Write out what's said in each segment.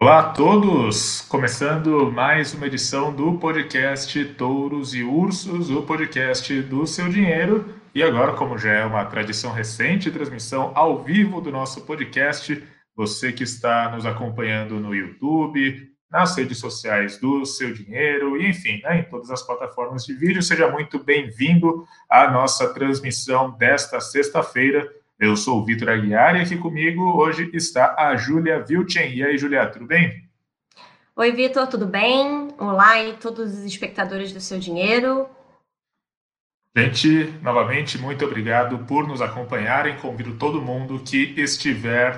Olá a todos! Começando mais uma edição do podcast Touros e Ursos, o podcast do seu dinheiro. E agora, como já é uma tradição recente, transmissão ao vivo do nosso podcast, você que está nos acompanhando no YouTube, nas redes sociais do Seu Dinheiro, e enfim, né, em todas as plataformas de vídeo, seja muito bem-vindo à nossa transmissão desta sexta-feira, eu sou o Vitor Aguiar e aqui comigo hoje está a Júlia Vilchen. E aí, Júlia, tudo bem? Oi, Vitor, tudo bem? Olá e todos os espectadores do Seu Dinheiro. Gente, novamente, muito obrigado por nos acompanharem. Convido todo mundo que estiver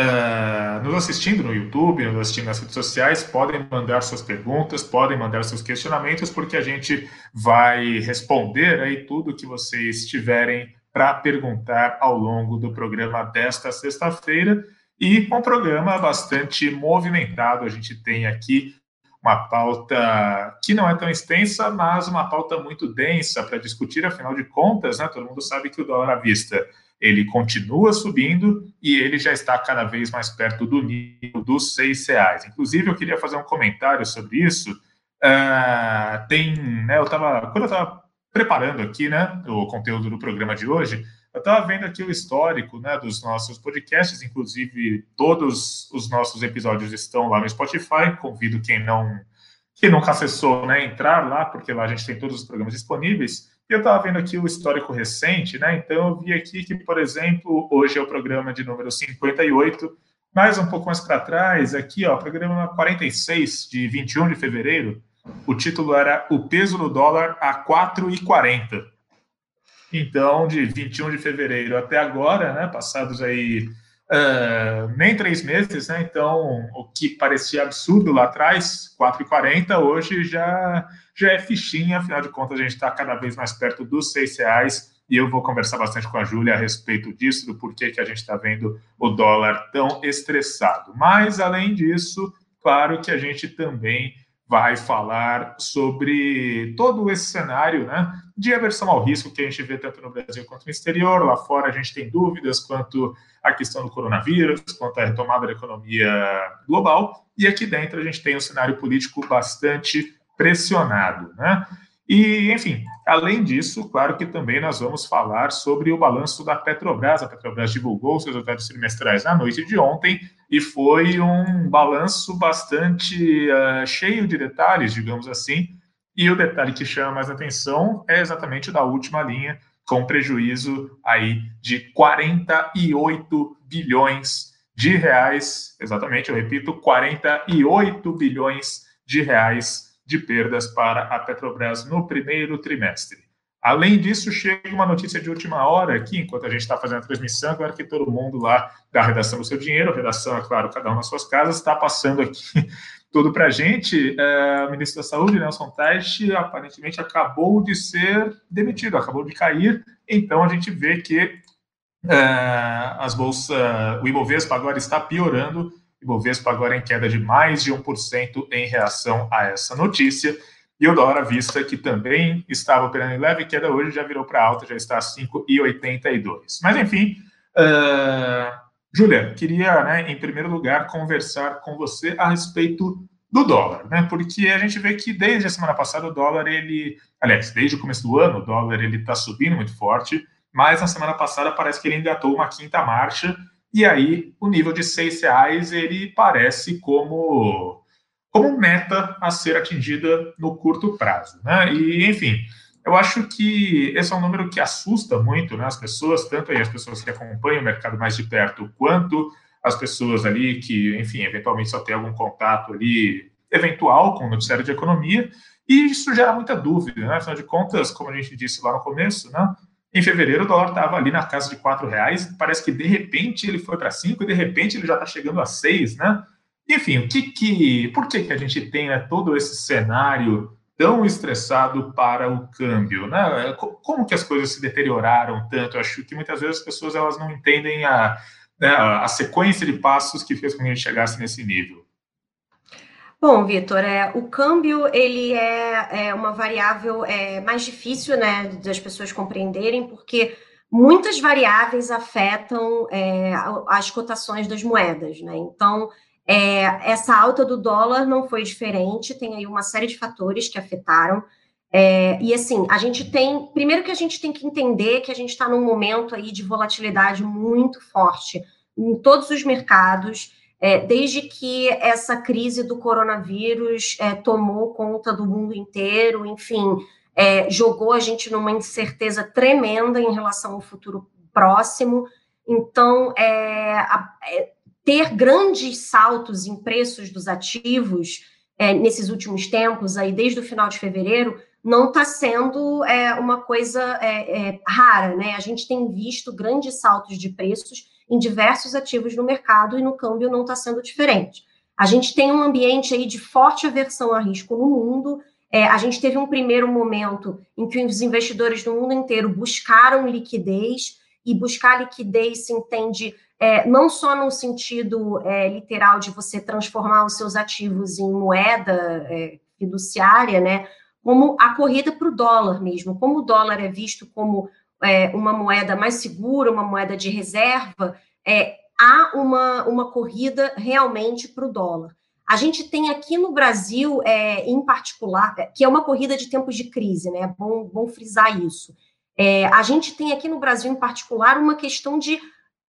uh, nos assistindo no YouTube, nos assistindo nas redes sociais, podem mandar suas perguntas, podem mandar seus questionamentos, porque a gente vai responder aí tudo que vocês tiverem para perguntar ao longo do programa desta sexta-feira. E um programa bastante movimentado. A gente tem aqui uma pauta que não é tão extensa, mas uma pauta muito densa para discutir, afinal de contas, né, todo mundo sabe que o dólar à vista ele continua subindo e ele já está cada vez mais perto do nível dos seis reais. Inclusive, eu queria fazer um comentário sobre isso. Uh, tem, né, eu estava quando eu estava preparando aqui, né, o conteúdo do programa de hoje, eu estava vendo aqui o histórico, né, dos nossos podcasts, inclusive todos os nossos episódios estão lá no Spotify. Convido quem não, quem nunca acessou, né, entrar lá, porque lá a gente tem todos os programas disponíveis. E eu estava vendo aqui o histórico recente, né? Então eu vi aqui que, por exemplo, hoje é o programa de número 58, mais um pouco mais para trás, aqui, ó, programa 46 de 21 de fevereiro, o título era O peso do dólar a 4,40. Então, de 21 de fevereiro até agora, né, passados aí uh, nem três meses, né, então o que parecia absurdo lá atrás, 4,40, hoje já, já é fichinha, afinal de contas a gente está cada vez mais perto dos seis reais e eu vou conversar bastante com a Júlia a respeito disso, do porquê que a gente está vendo o dólar tão estressado. Mas, além disso, claro que a gente também vai falar sobre todo esse cenário né, de aversão ao risco que a gente vê tanto no Brasil quanto no exterior. Lá fora a gente tem dúvidas quanto à questão do coronavírus, quanto à retomada da economia global. E aqui dentro a gente tem um cenário político bastante pressionado. Né? E, enfim, além disso, claro que também nós vamos falar sobre o balanço da Petrobras. A Petrobras divulgou seus resultados trimestrais na noite de ontem e foi um balanço bastante uh, cheio de detalhes, digamos assim. E o detalhe que chama mais atenção é exatamente o da última linha, com prejuízo aí de 48 bilhões de reais. Exatamente, eu repito, 48 bilhões de reais de perdas para a Petrobras no primeiro trimestre. Além disso, chega uma notícia de última hora aqui, enquanto a gente está fazendo a transmissão, agora que todo mundo lá da redação do seu dinheiro, a redação, é claro, cada um nas suas casas, está passando aqui tudo para a gente. É, o ministro da Saúde, Nelson Teich, aparentemente acabou de ser demitido, acabou de cair, então a gente vê que é, as bolsas, o Ibovespa agora está piorando Ibovespa agora em queda de mais de 1% em reação a essa notícia. E o dólar à vista, que também estava operando em leve queda hoje, já virou para alta, já está a 5,82. Mas, enfim, uh, queria, né, em primeiro lugar, conversar com você a respeito do dólar, né? Porque a gente vê que desde a semana passada o dólar, ele, aliás, desde o começo do ano, o dólar ele está subindo muito forte, mas na semana passada parece que ele engatou uma quinta marcha e aí o nível de seis reais ele parece como como meta a ser atingida no curto prazo, né? E enfim, eu acho que esse é um número que assusta muito né, as pessoas, tanto aí as pessoas que acompanham o mercado mais de perto, quanto as pessoas ali que, enfim, eventualmente só tem algum contato ali eventual com o noticiário de economia, e isso gera muita dúvida, né? Afinal de contas, como a gente disse lá no começo, né? Em fevereiro, o dólar estava ali na casa de quatro reais. Parece que de repente ele foi para cinco e de repente ele já está chegando a seis, né? Enfim, o que que, por que que a gente tem né, todo esse cenário tão estressado para o câmbio, né? Como que as coisas se deterioraram tanto? Eu acho que muitas vezes as pessoas elas não entendem a, né, a sequência de passos que fez com que a gente chegasse nesse nível. Bom, Vitor, é, o câmbio ele é, é uma variável é, mais difícil né, das pessoas compreenderem, porque muitas variáveis afetam é, as cotações das moedas. Né? Então, É, essa alta do dólar não foi diferente, tem aí uma série de fatores que afetaram. É, e assim, a gente tem. Primeiro que a gente tem que entender que a gente está num momento aí de volatilidade muito forte em todos os mercados, é, desde que essa crise do coronavírus é, tomou conta do mundo inteiro, enfim, é, jogou a gente numa incerteza tremenda em relação ao futuro próximo. Então, é, a, é, ter grandes saltos em preços dos ativos é, nesses últimos tempos, aí desde o final de fevereiro, não está sendo uma coisa rara, né? A gente tem visto grandes saltos de preços em diversos ativos no mercado e no câmbio não está sendo diferente. A gente tem um ambiente aí de forte aversão a risco no mundo. É, a gente teve um primeiro momento em que os investidores do mundo inteiro buscaram liquidez, e buscar liquidez se entende é, não só no sentido é, literal de você transformar os seus ativos em moeda é, fiduciária, né? Como a corrida para o dólar mesmo, como o dólar é visto como é, uma moeda mais segura, uma moeda de reserva, é, há uma, uma corrida realmente para o dólar. A gente tem aqui no Brasil, é, em particular, que é uma corrida de tempos de crise, né? Bom, bom frisar isso. É, a gente tem aqui no Brasil, em particular, uma questão de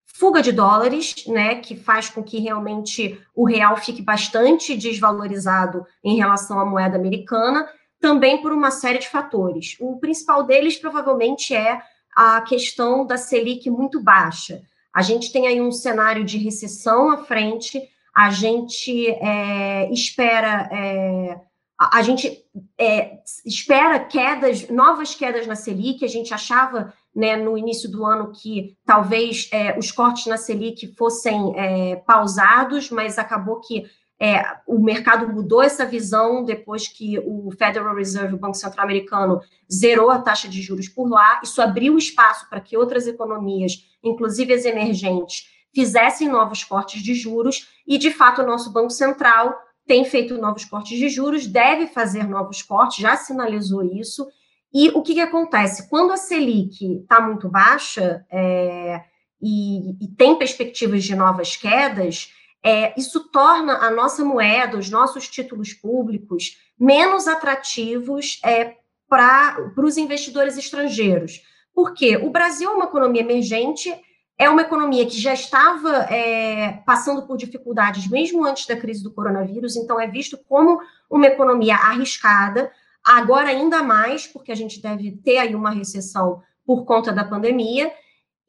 fuga de dólares, né, que faz com que realmente o real fique bastante desvalorizado em relação à moeda americana, também por uma série de fatores. O principal deles provavelmente é a questão da Selic muito baixa. A gente tem aí um cenário de recessão à frente, a gente é, espera. É, a gente é, espera quedas, novas quedas na Selic. A gente achava né, no início do ano que talvez é, os cortes na Selic fossem é, pausados, mas acabou que é, o mercado mudou essa visão depois que o Federal Reserve, o Banco Central Americano, zerou a taxa de juros por lá. Isso abriu espaço para que outras economias, inclusive as emergentes, fizessem novos cortes de juros, e de fato o nosso Banco Central tem feito novos cortes de juros, deve fazer novos cortes, já sinalizou isso. E o que, que acontece? Quando a Selic está muito baixa é, e, e tem perspectivas de novas quedas, é, isso torna a nossa moeda, os nossos títulos públicos, menos atrativos é, para os investidores estrangeiros. Porque o Brasil é uma economia emergente, é uma economia que já estava é, passando por dificuldades mesmo antes da crise do coronavírus, então é visto como uma economia arriscada, agora ainda mais, porque a gente deve ter aí uma recessão por conta da pandemia,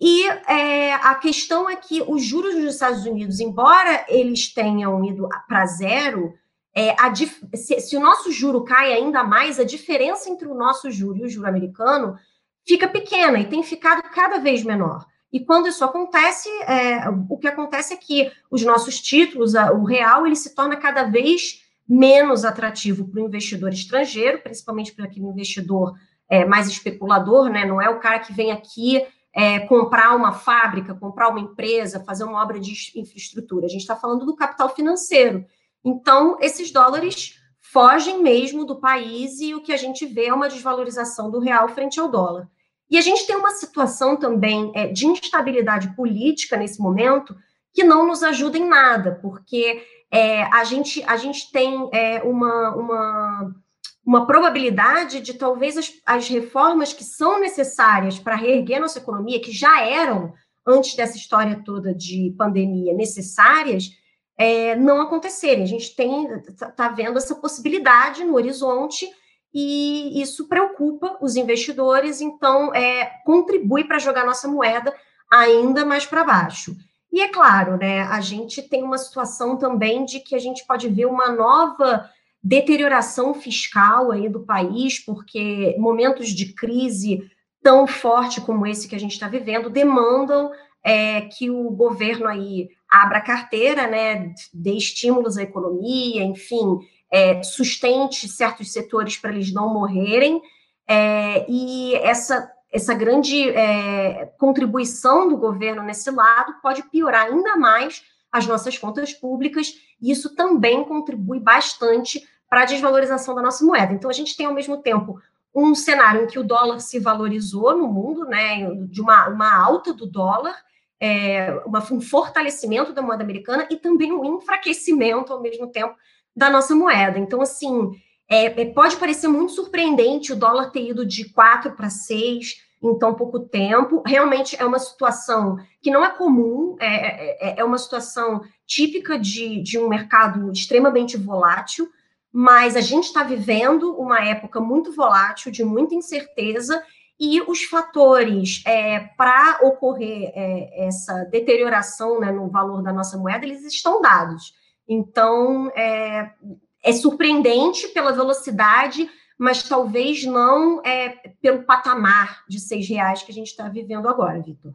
e é, a questão é que os juros dos Estados Unidos, embora eles tenham ido para zero, é, se, se, o nosso juro cai ainda mais, a diferença entre o nosso juro e o juro americano fica pequena e tem ficado cada vez menor. E quando isso acontece, é, o que acontece é que os nossos títulos, a, o real, ele se torna cada vez menos atrativo para o investidor estrangeiro, principalmente para aquele investidor é, mais especulador, né? Não é o cara que vem aqui é, comprar uma fábrica, comprar uma empresa, fazer uma obra de infraestrutura. A gente está falando do capital financeiro. Então, esses dólares fogem mesmo do país e o que a gente vê é uma desvalorização do real frente ao dólar. E a gente tem uma situação também é, de instabilidade política nesse momento que não nos ajuda em nada, porque é, a, gente, a gente tem é, uma, uma uma probabilidade de talvez as, as reformas que são necessárias para reerguer nossa economia, que já eram, antes dessa história toda de pandemia, necessárias, é, não acontecerem. A gente tem está tá vendo essa possibilidade no horizonte e isso preocupa os investidores, então é, contribui para jogar nossa moeda ainda mais para baixo. E é claro, né, a gente tem uma situação também de que a gente pode ver uma nova deterioração fiscal aí do país, porque momentos de crise tão forte como esse que a gente está vivendo demandam é, que o governo aí abra a carteira, né, dê estímulos à economia, enfim, é, sustente certos setores para eles não morrerem, é, e essa, essa grande é, contribuição do governo nesse lado pode piorar ainda mais as nossas contas públicas, e isso também contribui bastante para a desvalorização da nossa moeda. Então, a gente tem, ao mesmo tempo, um cenário em que o dólar se valorizou no mundo, né, de uma, uma alta do dólar, é, uma, um fortalecimento da moeda americana e também um enfraquecimento ao mesmo tempo da nossa moeda. Então, assim, é, é pode parecer muito surpreendente o dólar ter ido de 4 para 6 em tão pouco tempo. Realmente é uma situação que não é comum, é, é, é uma situação típica de, de um mercado extremamente volátil, mas a gente está vivendo uma época muito volátil, de muita incerteza, e os fatores é, para ocorrer é, essa deterioração né, no valor da nossa moeda, eles estão dados. Então, é, é surpreendente pela velocidade mas talvez não é, pelo patamar de seis reais que a gente está vivendo agora, Vitor.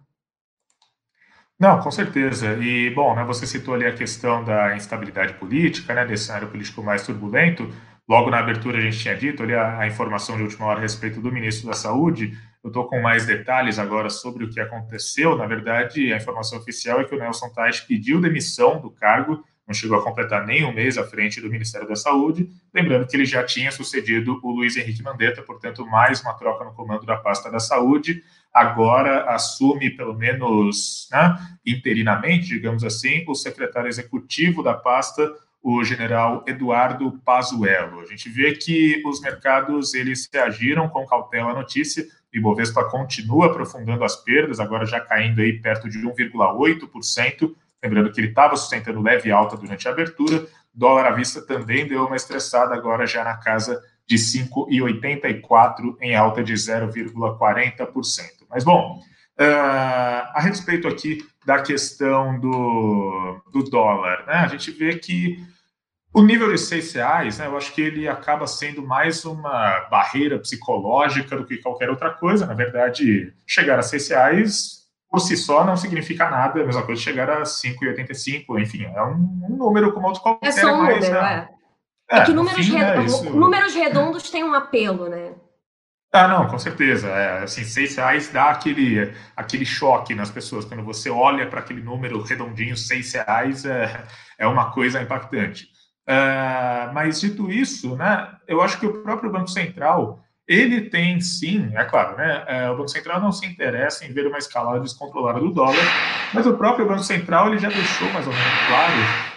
Não, com certeza. E, bom, né, você citou ali a questão da instabilidade política, né, desse cenário político mais turbulento. Logo na abertura a gente tinha dito ali a, a informação de última hora a respeito do ministro da Saúde. Eu estou com mais detalhes agora sobre o que aconteceu. Na verdade, a informação oficial é que o Nelson Tais pediu demissão do cargo não chegou a completar nem um mês à frente do Ministério da Saúde, lembrando que ele já tinha sucedido o Luiz Henrique Mandetta, portanto, mais uma troca no comando da pasta da saúde, agora assume, pelo menos né, interinamente, digamos assim, o secretário executivo da pasta, o general Eduardo Pazuello. A gente vê que os mercados eles reagiram com cautela à notícia, o Ibovespa continua aprofundando as perdas, agora já caindo aí perto de 1,8%, Lembrando que ele estava sustentando leve alta durante a abertura. Dólar à vista também deu uma estressada, agora já na casa de 5,84 em alta de 0,40%. Mas, bom, uh, a respeito aqui da questão do, do dólar, né, a gente vê que o nível de seis reais, né, eu acho que ele acaba sendo mais uma barreira psicológica do que qualquer outra coisa. Na verdade, chegar a seis reais por si só não significa nada, a mesma coisa chegar a 5,85, enfim, é um, um, número como outro qualquer. É só um número, né? é. É, é que números, fim, né, isso... números redondos têm um apelo, né? Ah, não, com certeza. É, assim, seis reais dá aquele, aquele choque nas pessoas. Quando você olha para aquele número redondinho, seis reais, é, é uma coisa impactante. Uh, mas dito isso, né, eu acho que o próprio Banco Central ele tem sim, é claro, né? É, o Banco Central não se interessa em ver uma escalada descontrolada do dólar, mas o próprio Banco Central ele já deixou mais ou menos claro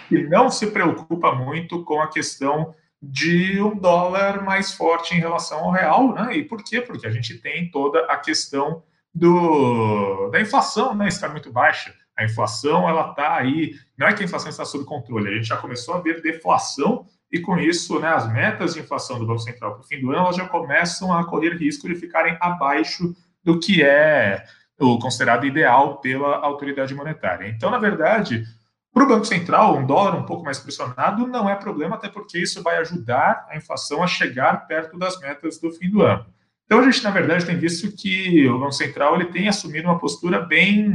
que não se preocupa muito com a questão de um dólar mais forte em relação ao real, né? E por quê? Porque a gente tem toda a questão do, da inflação, né? Está muito baixa. A inflação ela está aí, não é que a inflação está sob controle, a gente já começou a ver deflação e com isso, né, as metas de inflação do Banco Central para o fim do ano já começam a correr risco de ficarem abaixo do que é o considerado ideal pela autoridade monetária. Então, na verdade, para o Banco Central, um dólar um pouco mais pressionado não é problema, até porque isso vai ajudar a inflação a chegar perto das metas do fim do ano. Então, a gente, na verdade, tem visto que o Banco Central ele tem assumido uma postura bem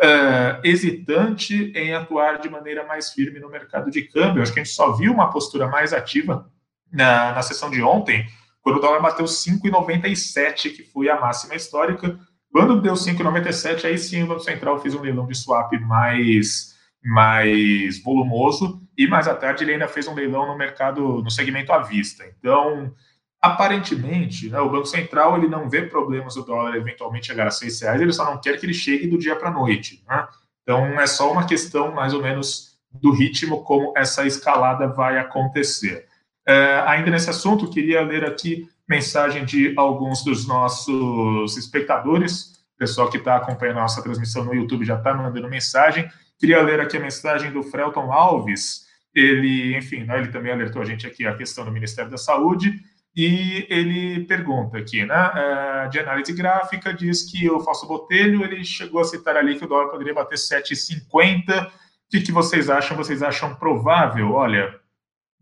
uh, hesitante em atuar de maneira mais firme no mercado de câmbio. Acho que a gente só viu uma postura mais ativa na, na sessão de ontem, quando o dólar bateu 5,97, que foi a máxima histórica. Quando deu 5,97, aí sim o Banco Central fez um leilão de swap mais, mais volumoso, e mais à tarde ele ainda fez um leilão no mercado, no segmento à vista. Então, aparentemente, né, o Banco Central ele não vê problemas do dólar eventualmente chegar a seis reais, ele só não quer que ele chegue do dia para a noite. Né? Então é só uma questão mais ou menos do ritmo como essa escalada vai acontecer. É, ainda nesse assunto, queria ler aqui mensagem de alguns dos nossos espectadores, o pessoal que está acompanhando a nossa transmissão no YouTube já está mandando mensagem. Queria ler aqui a mensagem do Frelton Alves. Ele, enfim, né, ele também alertou a gente aqui a questão do Ministério da Saúde e ele pergunta aqui, né, é, de análise gráfica, diz que o Falso Botelho, ele chegou a citar ali que o dólar poderia bater 7,50. O que, que vocês acham? Vocês acham provável? Olha,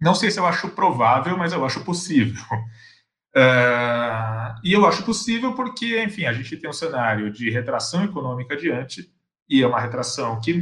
não sei se eu acho provável, mas eu acho possível. Uh, e eu acho possível porque, enfim, a gente tem um cenário de retração econômica adiante, e é uma retração que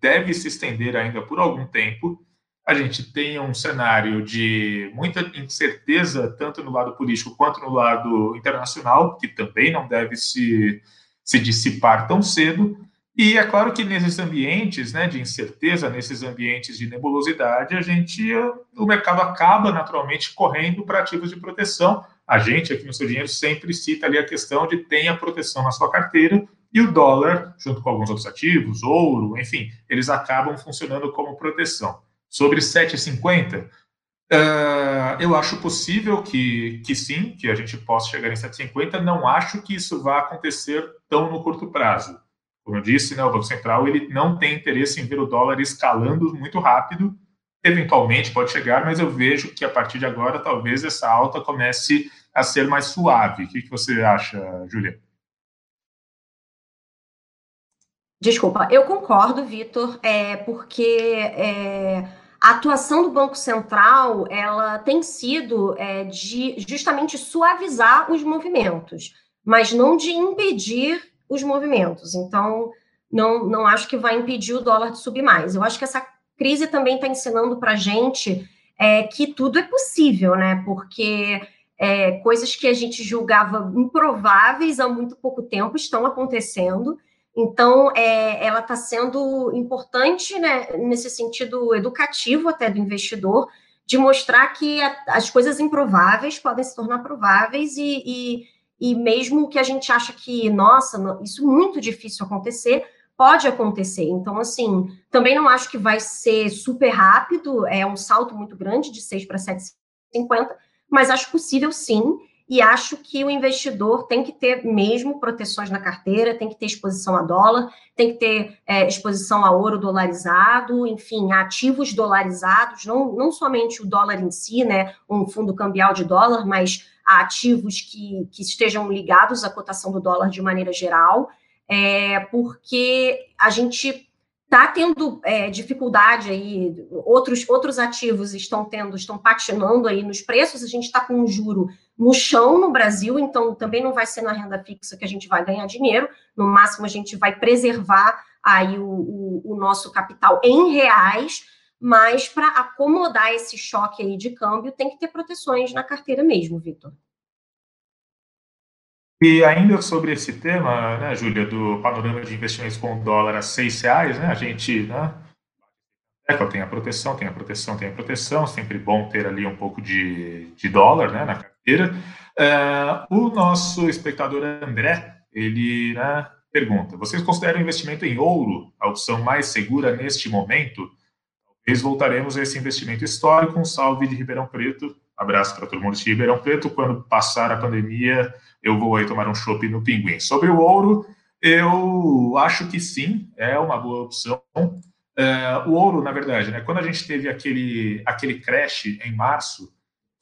deve se estender ainda por algum tempo a gente tem um cenário de muita incerteza, tanto no lado político quanto no lado internacional, que também não deve se, se dissipar tão cedo. E é claro que nesses ambientes né, de incerteza, nesses ambientes de nebulosidade, a gente, o mercado acaba naturalmente correndo para ativos de proteção. A gente aqui no Seu Dinheiro sempre cita ali a questão de tenha proteção na sua carteira, E o dólar, junto com alguns outros ativos, ouro, enfim, eles acabam funcionando como proteção. Sobre 7,50, uh, ah, eu acho possível que, que sim, que a gente possa chegar em 7,50. Não acho que isso vá acontecer tão no curto prazo. Como eu disse, né, o Banco Central ele não tem interesse em ver o dólar escalando muito rápido. Eventualmente pode chegar, mas eu vejo que a partir de agora talvez essa alta comece a ser mais suave. O que, que você acha, Julia? Desculpa, eu concordo, Vitor, é, porque é, a atuação do Banco Central ela tem sido é, de justamente suavizar os movimentos, mas não de impedir os movimentos. Então, não, não acho que vai impedir o dólar de subir mais. Eu acho que essa crise também está ensinando para a gente é, que tudo é possível, né? Porque é, coisas que a gente julgava improváveis há muito pouco tempo estão acontecendo. Então, é, ela está sendo importante né, nesse sentido educativo até do investidor, de mostrar que a, as coisas improváveis podem se tornar prováveis e, e, e mesmo que a gente acha que, nossa, isso é muito difícil acontecer, pode acontecer. Então, assim, também não acho que vai ser super rápido, é um salto muito grande de 6 para 7,50, mas acho possível sim e acho que o investidor tem que ter mesmo proteções na carteira, tem que ter exposição a dólar, tem que ter é, exposição a ouro dolarizado, enfim, ativos dolarizados, não, não somente o dólar em si, né, um fundo cambial de dólar, mas ativos que, que estejam ligados à cotação do dólar de maneira geral, é, porque a gente está tendo é, dificuldade aí, outros, outros ativos estão tendo, estão patinando aí nos preços, a gente está com um juro no chão no Brasil, então também não vai ser na renda fixa que a gente vai ganhar dinheiro, no máximo a gente vai preservar aí o, o, o nosso capital em reais, mas para acomodar esse choque aí de câmbio tem que ter proteções na carteira mesmo, Vitor. E ainda sobre esse tema, né, Júlia, do panorama de investimentos com dólar a seis reais, né, a gente, né, tem a proteção, tem a proteção, tem a proteção, sempre bom ter ali um pouco de, de dólar, né, na Uh, o nosso espectador André, ele né, pergunta, vocês consideram investimento em ouro a opção mais segura neste momento? Talvez voltaremos a esse investimento histórico, um salve de Ribeirão Preto, abraço para todo mundo de Ribeirão Preto, quando passar a pandemia, eu vou aí tomar um chopp no Pinguim. Sobre o ouro, eu acho que sim, é uma boa opção. Uh, o ouro, na verdade, né, quando a gente teve aquele, aquele crash em março,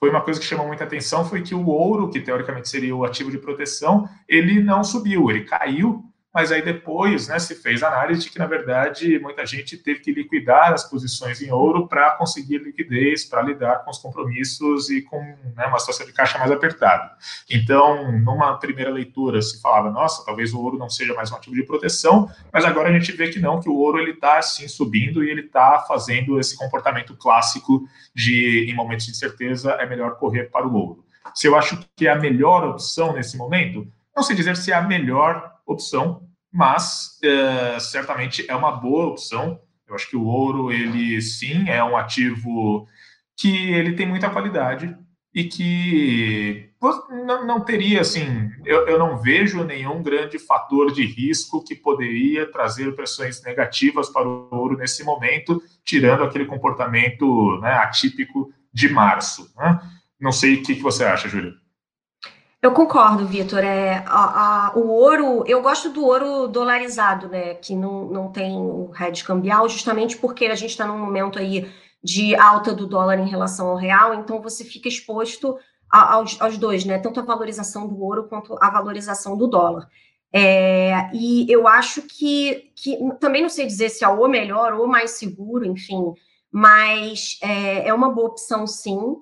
foi uma coisa que chamou muita atenção, foi que o ouro, que teoricamente seria o ativo de proteção, ele não subiu, ele caiu mas aí depois né, se fez análise de que, na verdade, muita gente teve que liquidar as posições em ouro para conseguir liquidez, para lidar com os compromissos e com né, uma situação de caixa mais apertada. Então, numa primeira leitura, se falava, nossa, talvez o ouro não seja mais um ativo de proteção, mas agora a gente vê que não, que o ouro ele está sim subindo e ele está fazendo esse comportamento clássico de, em momentos de incerteza, é melhor correr para o ouro. Se eu acho que é a melhor opção nesse momento, não sei dizer se é a melhor opção, mas é, certamente é uma boa opção. Eu acho que o ouro, ele sim é um ativo que ele tem muita qualidade e que não, não teria, assim, eu, eu não vejo nenhum grande fator de risco que poderia trazer pressões negativas para o ouro nesse momento, tirando aquele comportamento né, atípico de março. Né? Não sei o que, que você acha, Júlia. Eu concordo, Vitor. É, a, a, o ouro, eu gosto do ouro dolarizado, né? Que não, não tem o hedge cambial, justamente porque a gente está num momento aí de alta do dólar em relação ao real, então você fica exposto a, aos, aos, dois, né? Tanto a valorização do ouro quanto a valorização do dólar. É, e eu acho que, que também não sei dizer se é o melhor ou mais seguro, enfim, mas é, é uma boa opção sim.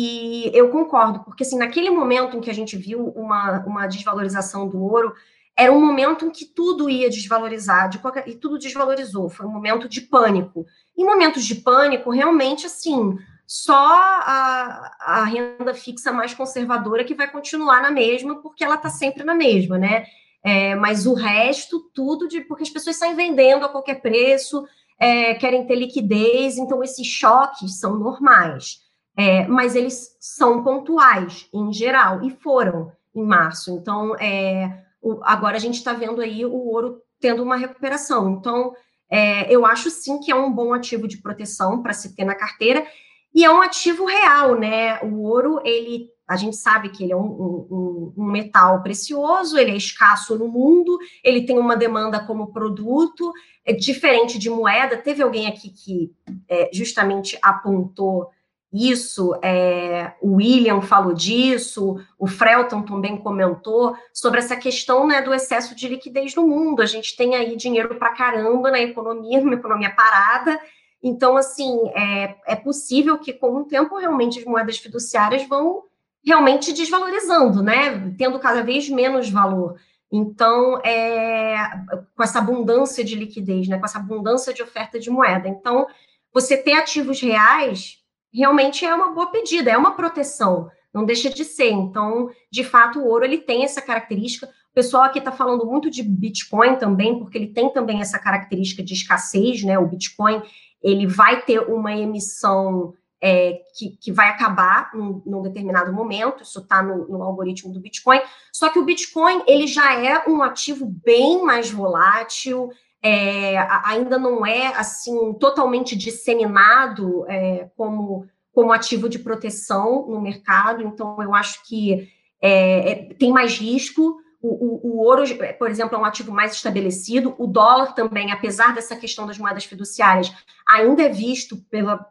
E eu concordo, porque assim, naquele momento em que a gente viu uma, uma desvalorização do ouro, era um momento em que tudo ia desvalorizar, de qualquer, e tudo desvalorizou, foi um momento de pânico. Em momentos de pânico, realmente, assim, só a, a renda fixa mais conservadora que vai continuar na mesma, porque ela está sempre na mesma, né? É, mas o resto, tudo de. Porque as pessoas saem vendendo a qualquer preço, é, querem ter liquidez, então esses choques são normais é, mas eles são pontuais em geral e foram em março. Então, é, o agora a gente está vendo aí o ouro tendo uma recuperação. Então, é, eu acho sim que é um bom ativo de proteção para se ter na carteira, e é um ativo real, né? O ouro, ele a gente sabe que ele é um, um, um, metal precioso, ele é escasso no mundo, ele tem uma demanda como produto, é diferente de moeda. Teve alguém aqui que é, justamente apontou isso, é, o William falou disso, o Frelton também comentou sobre essa questão né, do excesso de liquidez no mundo. A gente tem aí dinheiro para caramba na economia, numa economia parada. Então, assim, é, é possível que com o tempo realmente as moedas fiduciárias vão realmente desvalorizando, né? Tendo cada vez menos valor. Então, é, com essa abundância de liquidez, né? Com essa abundância de oferta de moeda. Então, você ter ativos reais realmente é uma boa pedida, é uma proteção, não deixa de ser. Então, de fato, o ouro ele tem essa característica. O pessoal aqui está falando muito de Bitcoin também, porque ele tem também essa característica de escassez, né? O Bitcoin ele vai ter uma emissão é, que, que, vai acabar num, num determinado momento, isso está no, no, algoritmo do Bitcoin. Só que o Bitcoin ele já é um ativo bem mais volátil, é, ainda não é assim totalmente disseminado é, como, como ativo de proteção no mercado. Então, eu acho que é, é, tem mais risco. O, o, o, ouro, por exemplo, é um ativo mais estabelecido. O dólar também, apesar dessa questão das moedas fiduciárias, ainda é visto pela,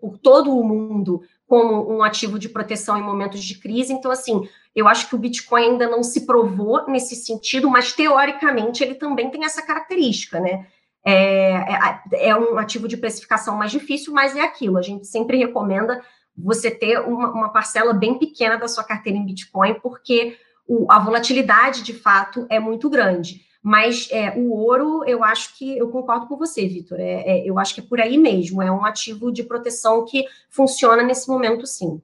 por todo o mundo como um ativo de proteção em momentos de crise. Então, assim, eu acho que o Bitcoin ainda não se provou nesse sentido, mas teoricamente ele também tem essa característica, né? É, é, é um ativo de precificação mais difícil, mas é aquilo. A gente sempre recomenda você ter uma, uma parcela bem pequena da sua carteira em Bitcoin, porque o, a volatilidade de fato é muito grande. Mas é, o ouro, eu acho que eu concordo com você, Vitor. É, é, eu acho que é por aí mesmo. É um ativo de proteção que funciona nesse momento, sim.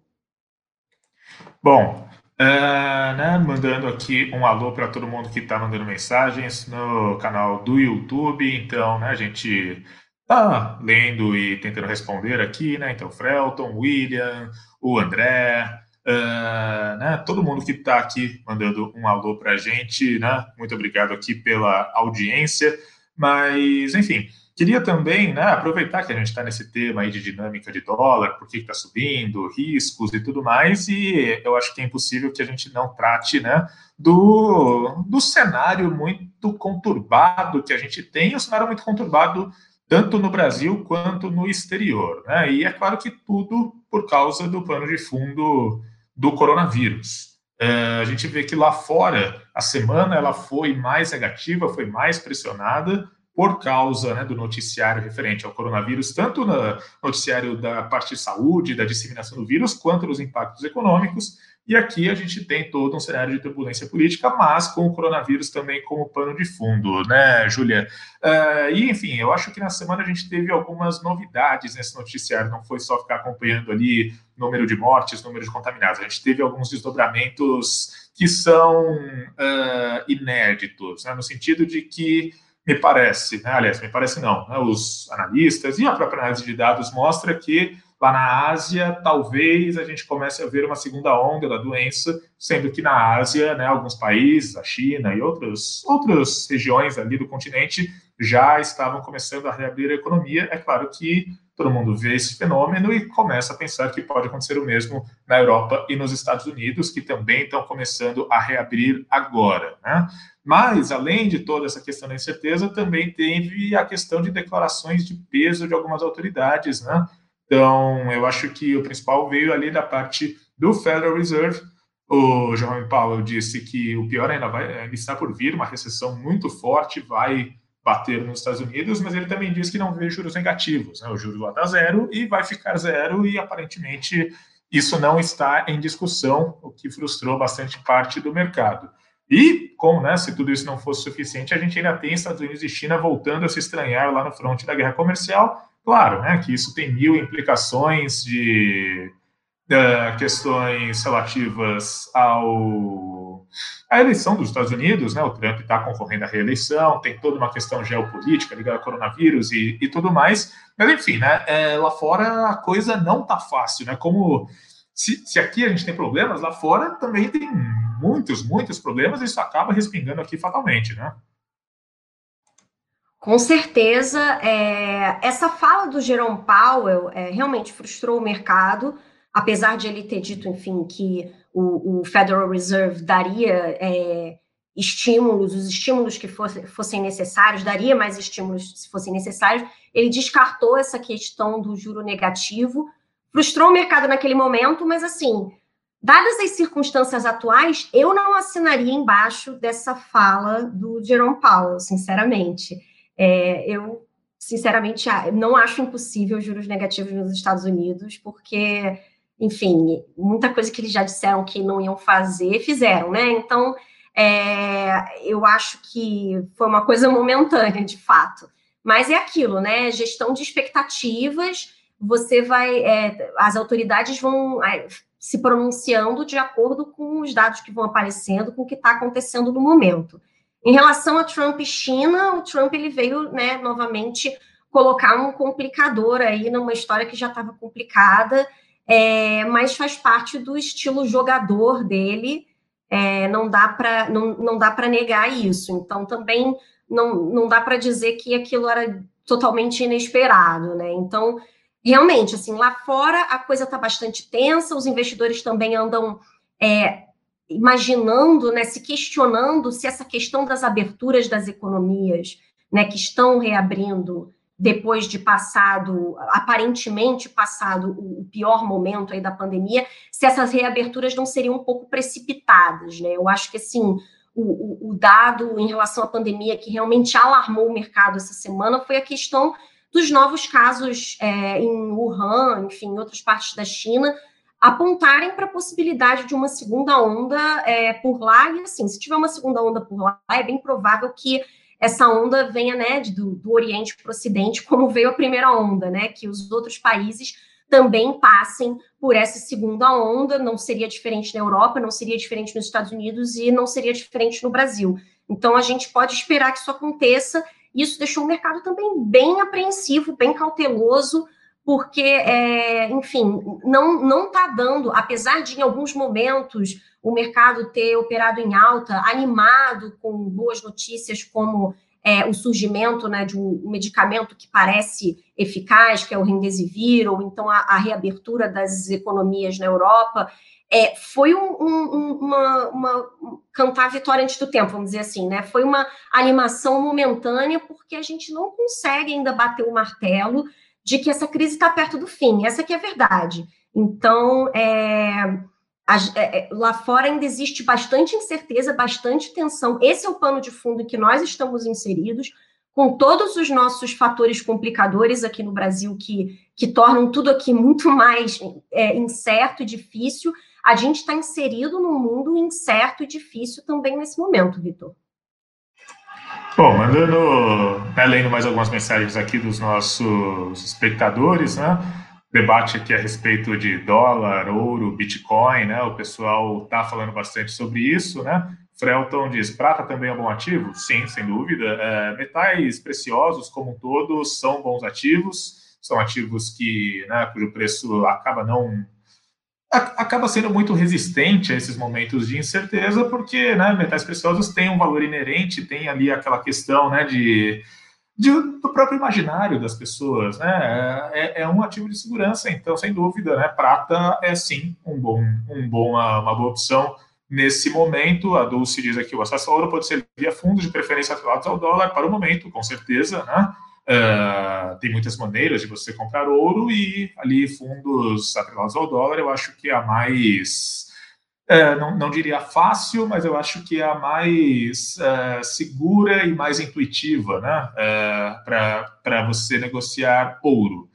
Bom, uh, né, mandando aqui um alô para todo mundo que está mandando mensagens no canal do YouTube. Então, né, a gente tá lendo e tentando responder aqui, né? Então, Frelton, William, o André, Uh, né, todo mundo que está aqui mandando um alô para a gente, né, muito obrigado aqui pela audiência. Mas, enfim, queria também né, aproveitar que a gente está nesse tema aí de dinâmica de dólar, por que está subindo, riscos e tudo mais, e eu acho que é impossível que a gente não trate né, do, do cenário muito conturbado que a gente tem, um cenário muito conturbado tanto no Brasil quanto no exterior. Né? E é claro que tudo por causa do plano de fundo do coronavírus. É, a gente vê que lá fora a semana ela foi mais negativa, foi mais pressionada por causa né, do noticiário referente ao coronavírus, tanto no noticiário da parte de saúde, da disseminação do vírus, quanto nos impactos econômicos. E aqui a gente tem todo um cenário de turbulência política, mas com o coronavírus também como pano de fundo, né, Júlia? Uh, e, enfim, eu acho que na semana a gente teve algumas novidades nesse noticiário, não foi só ficar acompanhando ali número de mortes, número de contaminados, a gente teve alguns desdobramentos que são uh, inéditos, né, no sentido de que me parece, né, aliás, me parece não, né, os analistas e a própria análise de dados mostra que Lá na Ásia, talvez a gente comece a ver uma segunda onda da doença, sendo que na Ásia, né, alguns países, a China e outros, outras regiões ali do continente já estavam começando a reabrir a economia. É claro que todo mundo vê esse fenômeno e começa a pensar que pode acontecer o mesmo na Europa e nos Estados Unidos, que também estão começando a reabrir agora. Né? Mas, além de toda essa questão da incerteza, também teve a questão de declarações de peso de algumas autoridades, né? Então, eu acho que o principal veio ali da parte do Federal Reserve. O Jerome Powell disse que o pior ainda, vai, ainda está por vir, uma recessão muito forte vai bater nos Estados Unidos, mas ele também disse que não vê juros negativos. Né? O juro lá está zero e vai ficar zero, e aparentemente isso não está em discussão, o que frustrou bastante parte do mercado. E, como né, se tudo isso não fosse suficiente, a gente ainda tem Estados Unidos e China voltando a se estranhar lá no fronte da guerra comercial, Claro, né, que isso tem mil implicações de uh, questões relativas ao à eleição dos Estados Unidos, né? O Trump está concorrendo à reeleição, tem toda uma questão geopolítica ligada ao coronavírus e, e tudo mais. Mas enfim, né? É, lá fora a coisa não tá fácil, né? Como se, se aqui a gente tem problemas, lá fora também tem muitos, muitos problemas, isso acaba respingando aqui fatalmente, né? Com certeza, é, essa fala do Jerome Powell é, realmente frustrou o mercado, apesar de ele ter dito, enfim, que o, o Federal Reserve daria é, estímulos, os estímulos que fosse, fossem necessários, daria mais estímulos se fossem necessários, ele descartou essa questão do juro negativo, frustrou o mercado naquele momento, mas assim, dadas as circunstâncias atuais, eu não assinaria embaixo dessa fala do Jerome Powell, sinceramente. É, eu, sinceramente, não acho impossível juros negativos nos Estados Unidos, porque, enfim, muita coisa que eles já disseram que não iam fazer, fizeram, né? Então, é, eu acho que foi uma coisa momentânea, de fato. Mas é aquilo, né? Gestão de expectativas, você vai. É, as autoridades vão é, se pronunciando de acordo com os dados que vão aparecendo, com o que está acontecendo no momento. Em relação a Trump e China, o Trump ele veio, né, novamente colocar um complicador aí numa história que já estava complicada, é, mas faz parte do estilo jogador dele. É, não dá para não, não dá para negar isso. Então também não, não dá para dizer que aquilo era totalmente inesperado, né? Então realmente assim lá fora a coisa está bastante tensa, os investidores também andam é, imaginando, né, se questionando se essa questão das aberturas das economias, né, que estão reabrindo depois de passado, aparentemente passado o pior momento aí da pandemia, se essas reaberturas não seriam um pouco precipitadas, né? Eu acho que assim, o, o, dado em relação à pandemia que realmente alarmou o mercado essa semana foi a questão dos novos casos é, em Wuhan, enfim, em outras partes da China, apontarem para a possibilidade de uma segunda onda é, por lá. E assim, se tiver uma segunda onda por lá, é bem provável que essa onda venha né, do, do Oriente para o Ocidente, como veio a primeira onda, né? Que os outros países também passem por essa segunda onda. Não seria diferente na Europa, não seria diferente nos Estados Unidos e não seria diferente no Brasil. Então a gente pode esperar que isso aconteça. Isso deixou o mercado também bem apreensivo, bem cauteloso porque, é, enfim, não não está dando, apesar de em alguns momentos o mercado ter operado em alta, animado com boas notícias como é, o surgimento né, de um medicamento que parece eficaz, que é o Remdesivir, ou então a, a reabertura das economias na Europa, é, foi um, um, uma, uma, cantar vitória antes do tempo, vamos dizer assim, né? Foi uma animação momentânea, porque a gente não consegue ainda bater o martelo de que essa crise está perto do fim. Essa que é a verdade. Então, é, a, é, é, lá fora ainda existe bastante incerteza, bastante tensão. Esse é o pano de fundo em que nós estamos inseridos, com todos os nossos fatores complicadores aqui no Brasil que, que tornam tudo aqui muito mais é, incerto e difícil. A gente está inserido num mundo incerto e difícil também nesse momento, Vitor. Bom, mandando, né, lendo mais algumas mensagens aqui dos nossos espectadores, né? Debate aqui a respeito de dólar, ouro, Bitcoin, né? O pessoal está falando bastante sobre isso, né? Frelton diz: prata também é bom ativo? Sim, sem dúvida. É, metais preciosos, como um todo, são bons ativos, são ativos que, né, cujo preço acaba não acaba sendo muito resistente a esses momentos de incerteza, porque né, metais preciosos têm um valor inerente, tem ali aquela questão né, de, de do próprio imaginário das pessoas. Né? É, é, um ativo de segurança, então, sem dúvida, né, prata é sim um bom, um bom, uma, uma boa opção nesse momento. A Dulce diz aqui: o acesso ao ouro pode ser via fundos de preferência atrelados ao dólar para o momento, com certeza. Né? Uh, tem muitas maneiras de você comprar ouro e ali fundos atrelados ao dólar, eu acho que é a mais, uh, não, não, diria fácil, mas eu acho que é a mais uh, segura e mais intuitiva né, para você negociar ouro.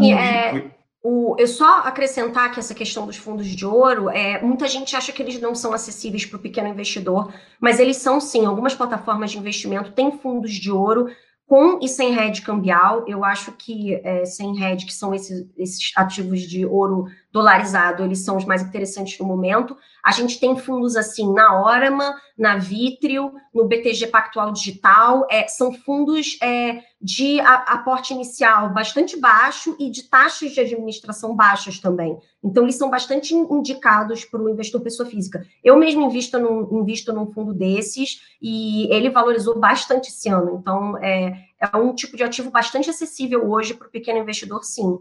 E, é, o, eu só acrescentar que essa questão dos fundos de ouro, é, muita gente acha que eles não são acessíveis para o pequeno investidor, mas eles são sim. Algumas plataformas de investimento têm fundos de ouro com e sem hedge cambial, eu acho que é, sem hedge, que são esses, esses, ativos de ouro dolarizado, eles são os mais interessantes no momento. A gente tem fundos assim na Orama, na Vitrio, no BTG Pactual Digital, é, são fundos é, de aporte inicial bastante baixo e de taxas de administração baixas também. Então, eles são bastante indicados para o investidor pessoa física. Eu mesmo invisto num, invisto num fundo desses e ele valorizou bastante esse ano. Então, é, é um tipo de ativo bastante acessível hoje para o pequeno investidor, sim.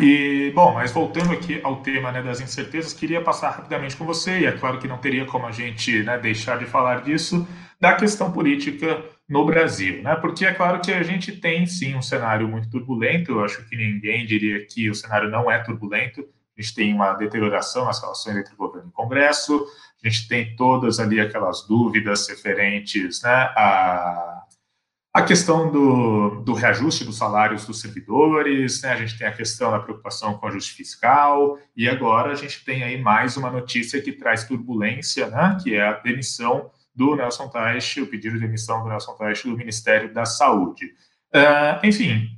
E, bom, mas voltando aqui ao tema né, das incertezas, queria passar rapidamente com você, e é claro que não teria como a gente né, deixar de falar disso, da questão política no Brasil, né? Porque é claro que a gente tem sim um cenário muito turbulento, eu acho que ninguém diria que o cenário não é turbulento, a gente tem uma deterioração nas relações entre governo e Congresso, a gente tem todas ali aquelas dúvidas referentes né, a a questão do, do reajuste dos salários dos servidores, né? a gente tem a questão da preocupação com o ajuste fiscal, e agora a gente tem aí mais uma notícia que traz turbulência, né? que é a demissão do Nelson Teich, o pedido de demissão do Nelson Teich do Ministério da Saúde. Uh, enfim,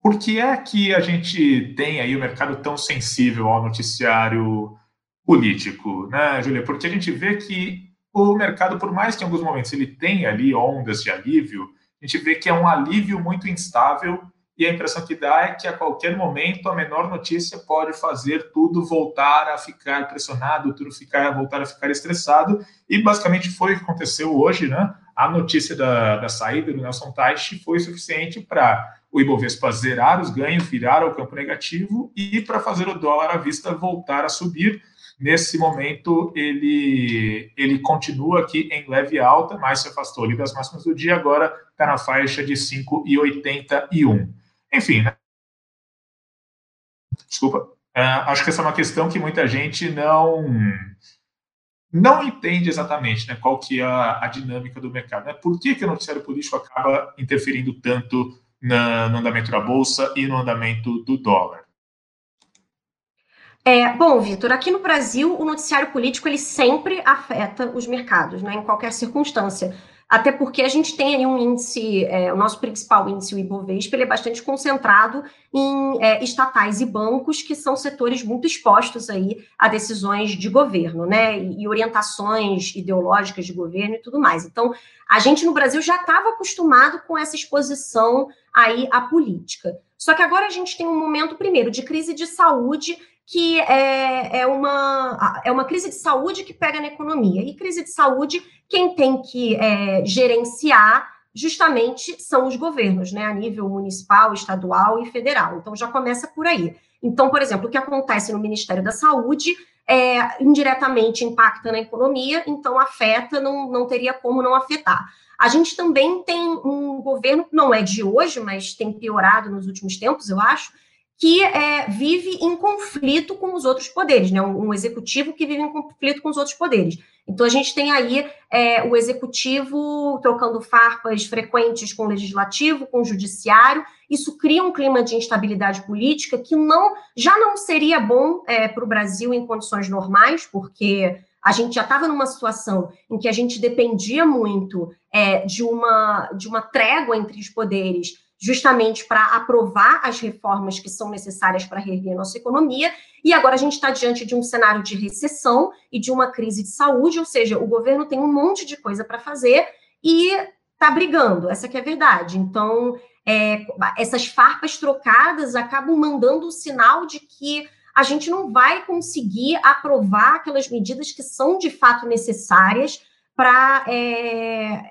por que é que a gente tem aí o mercado tão sensível ao noticiário político, né, Júlia? Porque a gente vê que o mercado, por mais que em alguns momentos ele tenha ali ondas de alívio, a gente vê que é um alívio muito instável e a impressão que dá é que a qualquer momento a menor notícia pode fazer tudo voltar a ficar pressionado, tudo ficar voltar a ficar estressado. E basicamente foi o que aconteceu hoje, né? A notícia da, da saída do Nelson Teich foi suficiente para o Ibovespa zerar os ganhos, virar ao campo negativo e para fazer o dólar à vista voltar a subir. Nesse momento, ele, ele continua aqui em leve alta, mas se afastou ali das máximas do dia, agora está na faixa de 5,81. Enfim, né? Desculpa. Uh, acho que essa é uma questão que muita gente não não entende exatamente né, qual que é a, a dinâmica do mercado. Né? Por que, que o noticiário político acaba interferindo tanto na, no andamento da Bolsa e no andamento do dólar? É, bom, Vitor, aqui no Brasil, o noticiário político ele sempre afeta os mercados, né, em qualquer circunstância. Até porque a gente tem aí um índice, é, o nosso principal índice, o Ibovespa, ele é bastante concentrado em é, estatais e bancos, que são setores muito expostos aí a decisões de governo, né, e, e orientações ideológicas de governo e tudo mais. Então, a gente no Brasil já estava acostumado com essa exposição aí à política. Só que agora a gente tem um momento, primeiro, de crise de saúde que é, é, uma, é uma crise de saúde que pega na economia. E crise de saúde, quem tem que é, gerenciar justamente são os governos, né, a nível municipal, estadual e federal. Então já começa por aí. Então, por exemplo, o que acontece no Ministério da Saúde é, indiretamente impacta na economia, então afeta, não, não teria como não afetar. A gente também tem um governo, não é de hoje, mas tem piorado nos últimos tempos, eu acho, que é, vive em conflito com os outros poderes, né? Um, executivo que vive em conflito com os outros poderes. Então a gente tem aí é, o executivo trocando farpas frequentes com o legislativo, com o judiciário. Isso cria um clima de instabilidade política que não já não seria bom é, para o Brasil em condições normais, porque a gente já estava numa situação em que a gente dependia muito é, de, uma, de uma trégua entre os poderes justamente para aprovar as reformas que são necessárias para reerguer a nossa economia. E agora a gente está diante de um cenário de recessão e de uma crise de saúde, ou seja, o governo tem um monte de coisa para fazer e está brigando, essa que é a verdade. Então, é, essas farpas trocadas acabam mandando o sinal de que a gente não vai conseguir aprovar aquelas medidas que são de fato necessárias para é,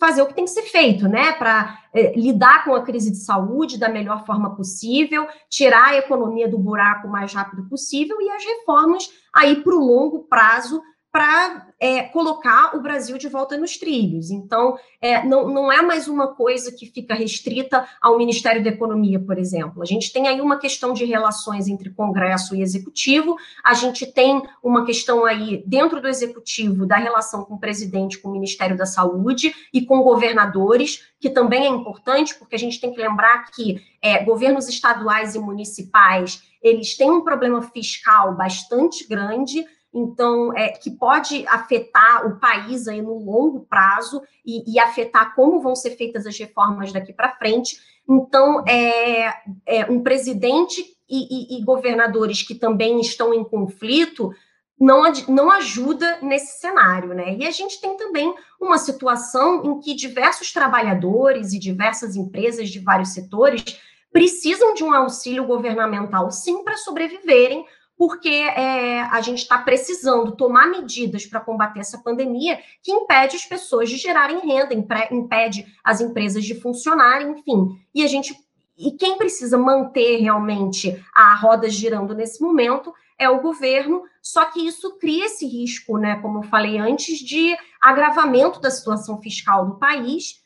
fazer o que tem que ser feito, né? Para é, lidar com a crise de saúde da melhor forma possível, tirar a economia do buraco o mais rápido possível e as reformas aí para o longo prazo para é, colocar o Brasil de volta nos trilhos. Então, é, não, não é mais uma coisa que fica restrita ao Ministério da Economia, por exemplo. A gente tem aí uma questão de relações entre Congresso e Executivo, a gente tem uma questão aí dentro do Executivo da relação com o presidente, com o Ministério da Saúde e com governadores, que também é importante, porque a gente tem que lembrar que é, governos estaduais e municipais eles têm um problema fiscal bastante grande então é, que pode afetar o país aí no longo prazo e, e afetar como vão ser feitas as reformas daqui para frente. Então, é, é um presidente e, e, e, governadores que também estão em conflito não, não ajuda nesse cenário, né? E a gente tem também uma situação em que diversos trabalhadores e diversas empresas de vários setores precisam de um auxílio governamental, sim, para sobreviverem, porque é, a gente está precisando tomar medidas para combater essa pandemia que impede as pessoas de gerarem renda, impede as empresas de funcionarem, enfim. E a gente e quem precisa manter realmente a roda girando nesse momento é o governo, só que isso cria esse risco, né, como eu falei antes, de agravamento da situação fiscal do país.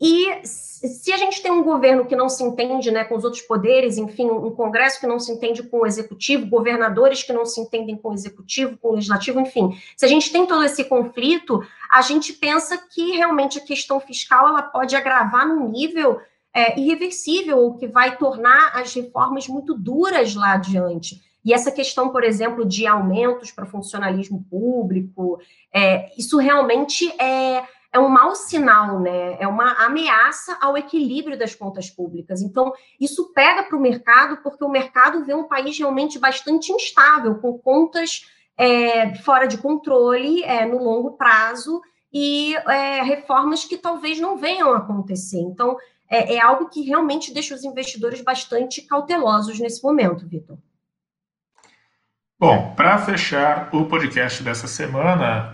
E se a gente tem um governo que não se entende né, com os outros poderes, enfim, um Congresso que não se entende com o Executivo, governadores que não se entendem com o Executivo, com o Legislativo, enfim, se a gente tem todo esse conflito, a gente pensa que realmente a questão fiscal ela pode agravar num nível é, irreversível, ou que vai tornar as reformas muito duras lá adiante. E essa questão, por exemplo, de aumentos para funcionalismo público, é, isso realmente é, é um mau sinal, né? É uma ameaça ao equilíbrio das contas públicas. Então, isso pega para o mercado, porque o mercado vê um país realmente bastante instável, com contas é, fora de controle é, no longo prazo e é, reformas que talvez não venham a acontecer. Então, é, é algo que realmente deixa os investidores bastante cautelosos nesse momento, Vitor. Bom, para fechar o podcast dessa semana,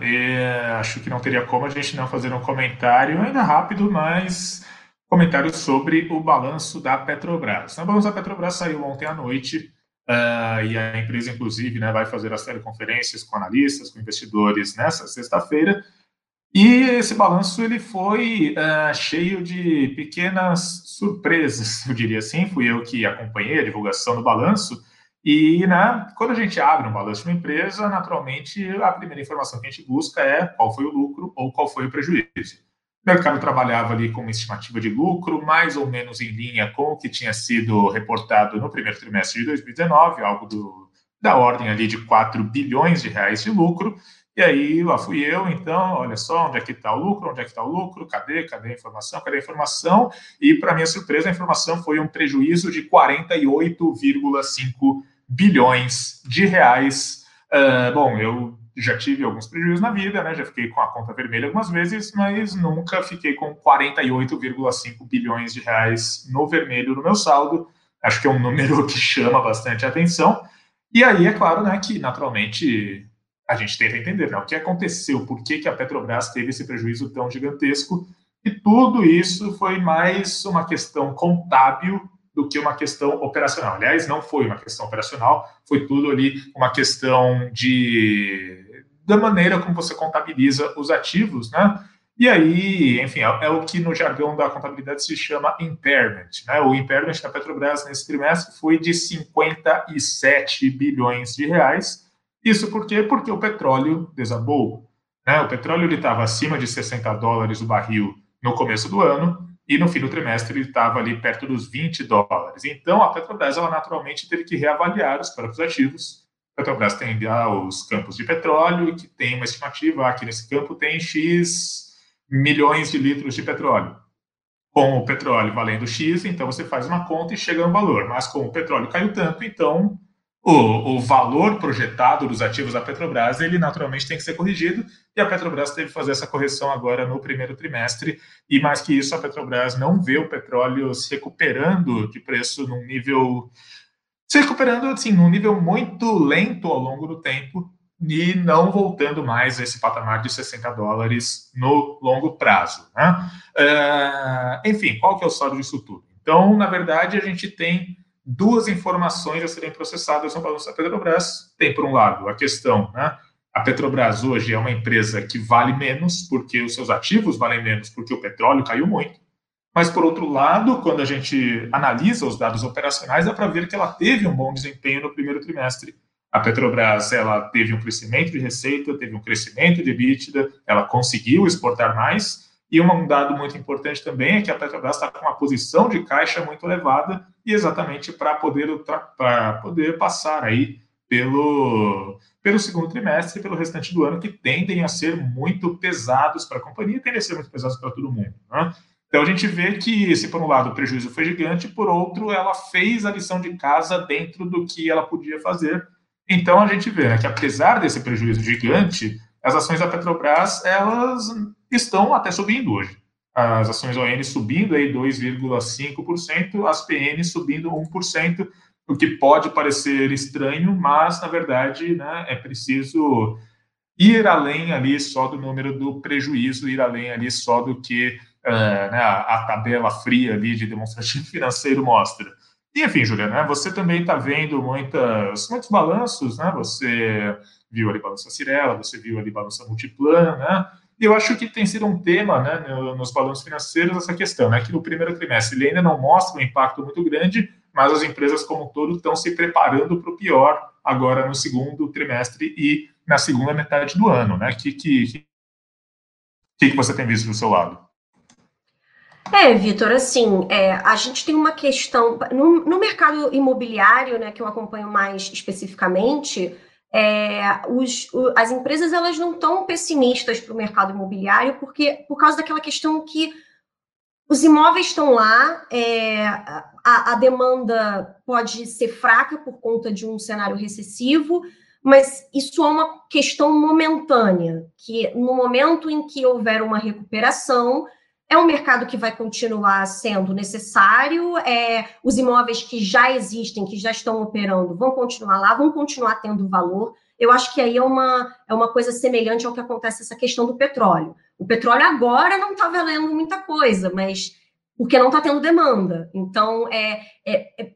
acho que não teria como a gente não fazer um comentário, ainda rápido, mas comentário sobre o balanço da Petrobras. O balanço da Petrobras saiu ontem à noite uh, e a empresa, inclusive, né, vai fazer as teleconferências com analistas, com investidores nessa sexta-feira. E esse balanço ele foi uh, cheio de pequenas surpresas, eu diria assim. Fui eu que acompanhei a divulgação do balanço. E né, quando a gente abre um balanço de uma empresa, naturalmente a primeira informação que a gente busca é qual foi o lucro ou qual foi o prejuízo. O mercado trabalhava ali com uma estimativa de lucro mais ou menos em linha com o que tinha sido reportado no primeiro trimestre de 2019, algo do, da ordem ali de 4 bilhões de reais de lucro. E aí lá fui eu, então, olha só, onde é que está o lucro, onde é que está o lucro, cadê, cadê a informação, cadê a informação? E, para minha surpresa, a informação foi um prejuízo de 48,5 bilhões de reais. Uh, bom, eu já tive alguns prejuízos na vida, né? Já fiquei com a conta vermelha algumas vezes, mas nunca fiquei com 48,5 bilhões de reais no vermelho no meu saldo. Acho que é um número que chama bastante atenção. E aí, é claro, né, que naturalmente a gente tenta entender né, o que aconteceu, por que, que a Petrobras teve esse prejuízo tão gigantesco. E tudo isso foi mais uma questão contábil do que uma questão operacional. Aliás, não foi uma questão operacional, foi tudo ali uma questão de da maneira como você contabiliza os ativos, né? E aí, enfim, é, é o que no jargão da contabilidade se chama impairment. Né? O impairment da Petrobras nesse trimestre foi de 57 bilhões de reais. Isso por quê? Porque o petróleo desabou. Né? O petróleo estava acima de 60 dólares o barril no começo do ano, e no fim do trimestre ele estava ali perto dos 20 dólares. Então, a Petrobras, ela naturalmente teve que reavaliar os próprios ativos. A Petrobras tem os campos de petróleo, que tem uma estimativa, aqui nesse campo tem X milhões de litros de petróleo. Com o petróleo valendo X, então você faz uma conta e chega no valor. Mas como o petróleo caiu tanto, então o, o, valor projetado dos ativos da Petrobras, ele naturalmente tem que ser corrigido, e a Petrobras teve que fazer essa correção agora no primeiro trimestre, e mais que isso, a Petrobras não vê o petróleo se recuperando de preço num nível, se recuperando assim, num nível muito lento ao longo do tempo, e não voltando mais a esse patamar de 60 dólares no longo prazo. Né? Uh, enfim, qual que é o saldo disso tudo? Então, na verdade, a gente tem duas informações a serem processadas no balanço da Petrobras. Tem, por um lado, a questão, né? A Petrobras hoje é uma empresa que vale menos porque os seus ativos valem menos porque o petróleo caiu muito. Mas, por outro lado, quando a gente analisa os dados operacionais, dá para ver que ela teve um bom desempenho no primeiro trimestre. A Petrobras ela teve um crescimento de receita, teve um crescimento de EBITDA, ela conseguiu exportar mais, e um dado muito importante também é que a Petrobras está com uma posição de caixa muito elevada e exatamente para poder, poder passar aí pelo, pelo segundo trimestre e pelo restante do ano, que tendem a ser muito pesados para a companhia e tendem a ser muito pesados para todo mundo. Né? Então a gente vê que, se por um lado o prejuízo foi gigante, por outro, ela fez a lição de casa dentro do que ela podia fazer. Então a gente vê né, que apesar desse prejuízo gigante, as ações da Petrobras elas estão até subindo hoje. As ações ON subindo aí 2,5%, as PN subindo 1%, o que pode parecer estranho, mas na verdade né, é preciso ir além ali só do número do prejuízo, ir além ali só do que uh, né, a, tabela fria ali de demonstrativo financeiro mostra. E enfim, Juliana, né, você também está vendo muitas, muitos balanços, né? Você viu ali balança Cirela, você viu ali balança Multiplan, né? Eu acho que tem sido um tema, né, nos balanços financeiros essa questão, né, que no primeiro trimestre ele ainda não mostra um impacto muito grande, mas as empresas como um todo estão se preparando para o pior agora no segundo trimestre e na segunda metade do ano, né? Que que, que, que você tem visto do seu lado? É, Vitor, assim, é, a gente tem uma questão no, no, mercado imobiliário, né, que eu acompanho mais especificamente, é, os, o, as empresas elas não estão pessimistas para o mercado imobiliário porque por causa daquela questão que os imóveis estão lá, é, a, a, demanda pode ser fraca por conta de um cenário recessivo, mas isso é uma questão momentânea, que no momento em que houver uma recuperação, é um mercado que vai continuar sendo necessário, é, os imóveis que já existem, que já estão operando, vão continuar lá, vão continuar tendo valor. Eu acho que aí é uma, é uma coisa semelhante ao que acontece essa questão do petróleo. O petróleo agora não está valendo muita coisa, mas porque não está tendo demanda. Então, é, é, é,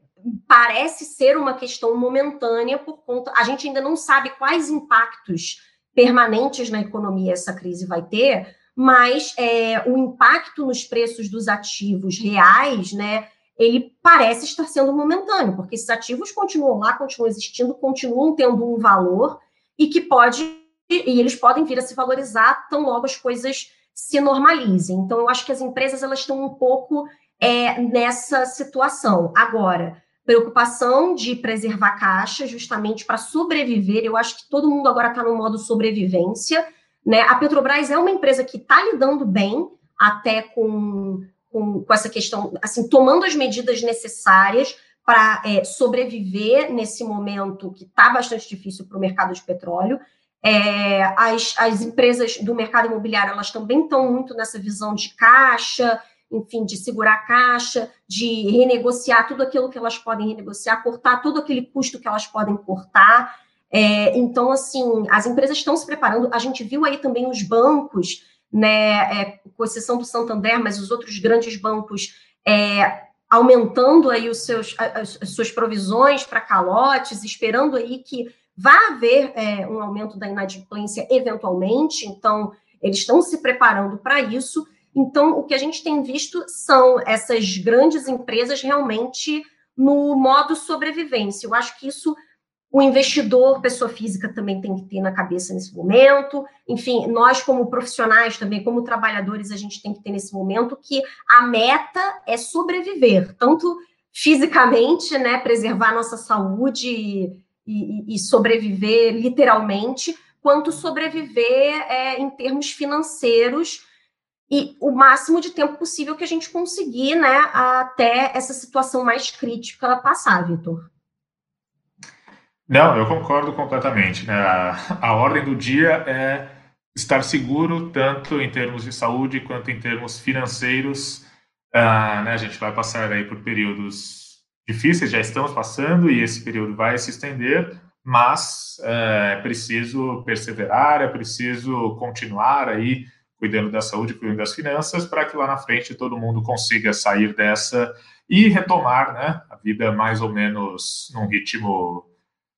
parece ser uma questão momentânea por conta. A gente ainda não sabe quais impactos permanentes na economia essa crise vai ter, mas é, o impacto nos preços dos ativos reais, né, ele parece estar sendo momentâneo, porque esses ativos continuam lá, continuam existindo, continuam tendo um valor e que pode e eles podem vir a se valorizar tão logo as coisas se normalizem. Então, eu acho que as empresas elas estão um pouco é, nessa situação. Agora, preocupação de preservar caixa, justamente para sobreviver. Eu acho que todo mundo agora está no modo sobrevivência. Né? A Petrobras é uma empresa que está lidando bem até com, com, com, essa questão, assim, tomando as medidas necessárias para é, sobreviver nesse momento que está bastante difícil para o mercado de petróleo. É, as, as empresas do mercado imobiliário elas também estão muito nessa visão de caixa, enfim, de segurar a caixa, de renegociar tudo aquilo que elas podem renegociar, cortar todo aquele custo que elas podem cortar. É, então, assim, as empresas estão se preparando. A gente viu aí também os bancos, né, é, com exceção do Santander, mas os outros grandes bancos é, aumentando aí os seus, as, as suas provisões para calotes, esperando aí que vá haver é, um aumento da inadimplência eventualmente. Então, eles estão se preparando para isso. Então, o que a gente tem visto são essas grandes empresas realmente no modo sobrevivência. Eu acho que isso o investidor, pessoa física, também tem que ter na cabeça nesse momento. Enfim, nós, como profissionais também, como trabalhadores, a gente tem que ter nesse momento que a meta é sobreviver, tanto fisicamente, né, preservar nossa saúde e, e, e sobreviver literalmente, quanto sobreviver é, em termos financeiros e o máximo de tempo possível que a gente conseguir, né, até essa situação mais crítica passar, Vitor. Não, eu concordo completamente. Né? A, a ordem do dia é estar seguro, tanto em termos de saúde quanto em termos financeiros. Ah, né? A gente vai passar aí por períodos difíceis, já estamos passando, e esse período vai se estender, mas é, preciso perseverar, é preciso continuar aí cuidando da saúde, cuidando das finanças, para que lá na frente todo mundo consiga sair dessa e retomar né, a vida mais ou menos num ritmo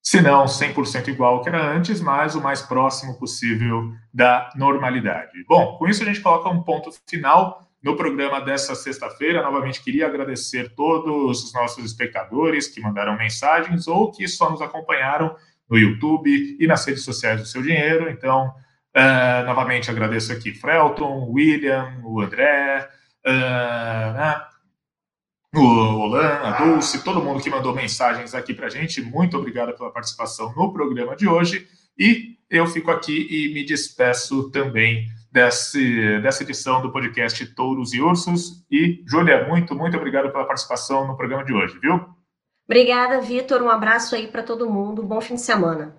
se não 100% igual que era antes, mas o mais próximo possível da normalidade. Bom, com isso a gente coloca um ponto final no programa dessa sexta-feira. Novamente queria agradecer todos os nossos espectadores que mandaram mensagens ou que só nos acompanharam no YouTube e nas redes sociais do Seu Dinheiro. Então, uh, novamente agradeço aqui Frelton, William, o André, uh, né? O Olan, a Dulce, todo mundo que mandou mensagens aqui para a gente. Muito obrigado pela participação no programa de hoje. E eu fico aqui e me despeço também desse, dessa edição do podcast Touros e Ursos. E, Júlia, muito, muito obrigado pela participação no programa de hoje, viu? Obrigada, Vitor. Um abraço aí para todo mundo. Bom fim de semana.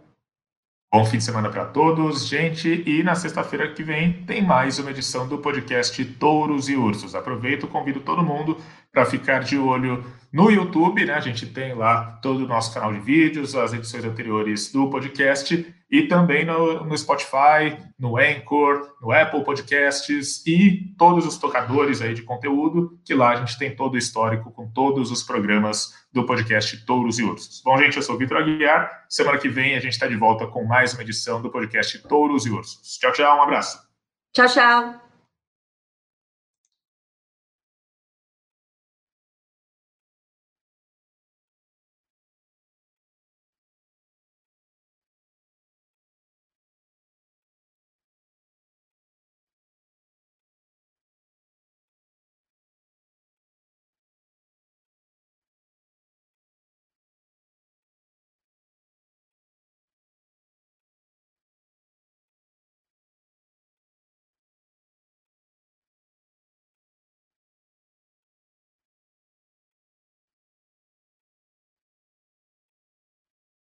Bom fim de semana para todos, gente. E na sexta-feira que vem tem mais uma edição do podcast Touros e Ursos. Aproveito, convido todo mundo para ficar de olho no YouTube, né? A gente tem lá todo o nosso canal de vídeos, as edições anteriores do podcast e também no, no, Spotify, no Anchor, no Apple Podcasts e todos os tocadores aí de conteúdo, que lá a gente tem todo o histórico com todos os programas do podcast Touros e Ursos. Bom, gente, eu sou o Vitor Aguiar. Semana que vem a gente está de volta com mais uma edição do podcast Touros e Ursos. Tchau, tchau, um abraço. Tchau, tchau.